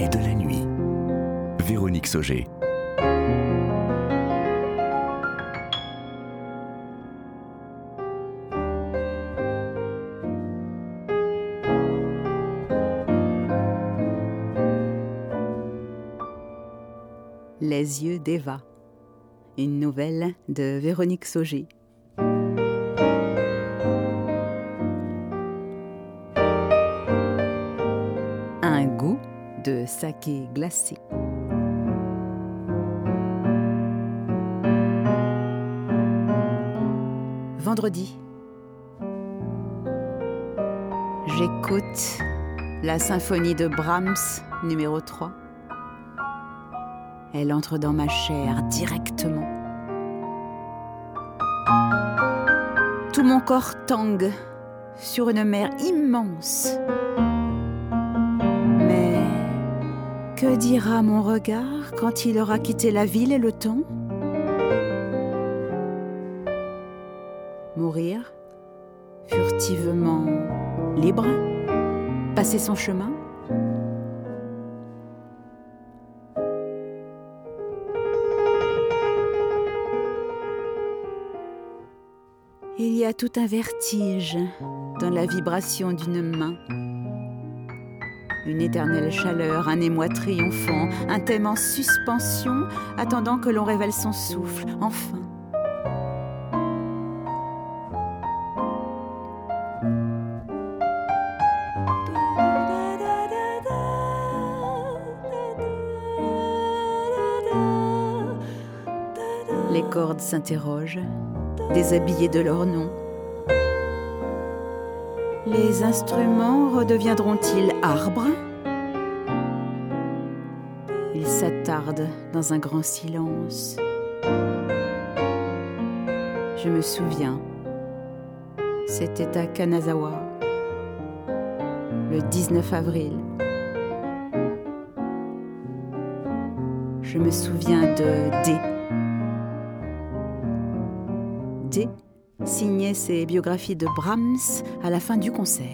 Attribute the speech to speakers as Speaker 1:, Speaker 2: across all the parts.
Speaker 1: et de la nuit. Véronique Sauger.
Speaker 2: Les yeux d'Eva. Une nouvelle de Véronique Sauger. De saké glacé. Vendredi. J'écoute la symphonie de Brahms numéro 3. Elle entre dans ma chair directement. Tout mon corps tangue sur une mer immense. Que dira mon regard quand il aura quitté la ville et le temps? Mourir Furtivement libre Passer son chemin? Il y a tout un vertige dans la vibration d'une main. Une éternelle chaleur, un émoi triomphant, un thème en suspension, attendant que l'on révèle son souffle, enfin. Les cordes s'interrogent, déshabillées de leur nom. Les instruments redeviendront-ils arbres? Ils s'attardent dans un grand silence. Je me souviens, c'était à Kanazawa, le 19 avril. Je me souviens de D. D? Signait ses biographies de Brahms à la fin du concert.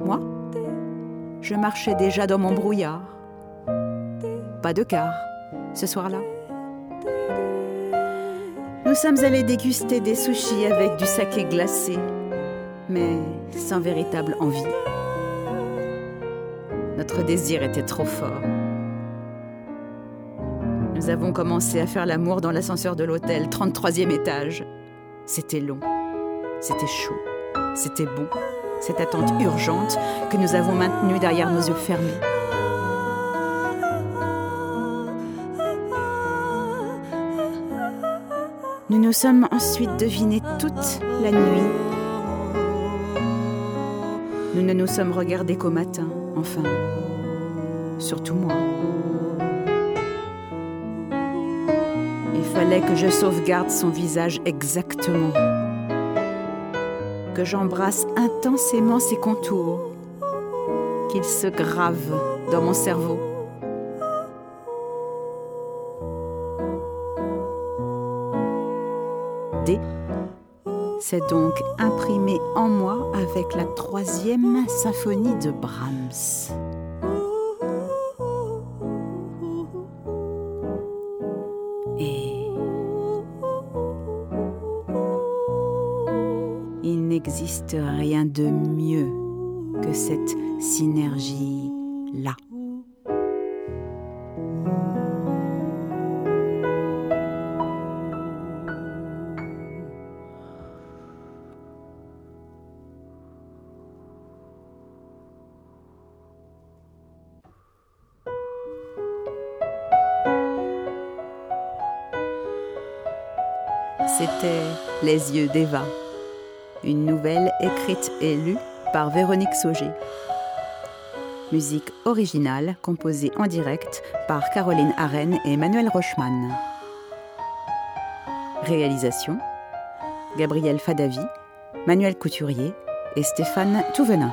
Speaker 2: Moi, je marchais déjà dans mon brouillard. Pas de car, ce soir-là. Nous sommes allés déguster des sushis avec du saké glacé, mais sans véritable envie. Notre désir était trop fort. Nous avons commencé à faire l'amour dans l'ascenseur de l'hôtel, 33e étage. C'était long, c'était chaud, c'était bon, cette attente urgente que nous avons maintenue derrière nos yeux fermés. Nous nous sommes ensuite devinés toute la nuit. Nous ne nous sommes regardés qu'au matin, enfin, surtout moi. Fallait que je sauvegarde son visage exactement, que j'embrasse intensément ses contours, qu'il se grave dans mon cerveau. D s'est donc imprimé en moi avec la troisième symphonie de Brahms. N'existe rien de mieux que cette synergie-là. C'était Les yeux d'Eva, une nouvelle écrite et lue par Véronique Sauger. Musique originale composée en direct par Caroline Arène et Manuel Rochman. Réalisation Gabriel Fadavi, Manuel Couturier et Stéphane Touvenin.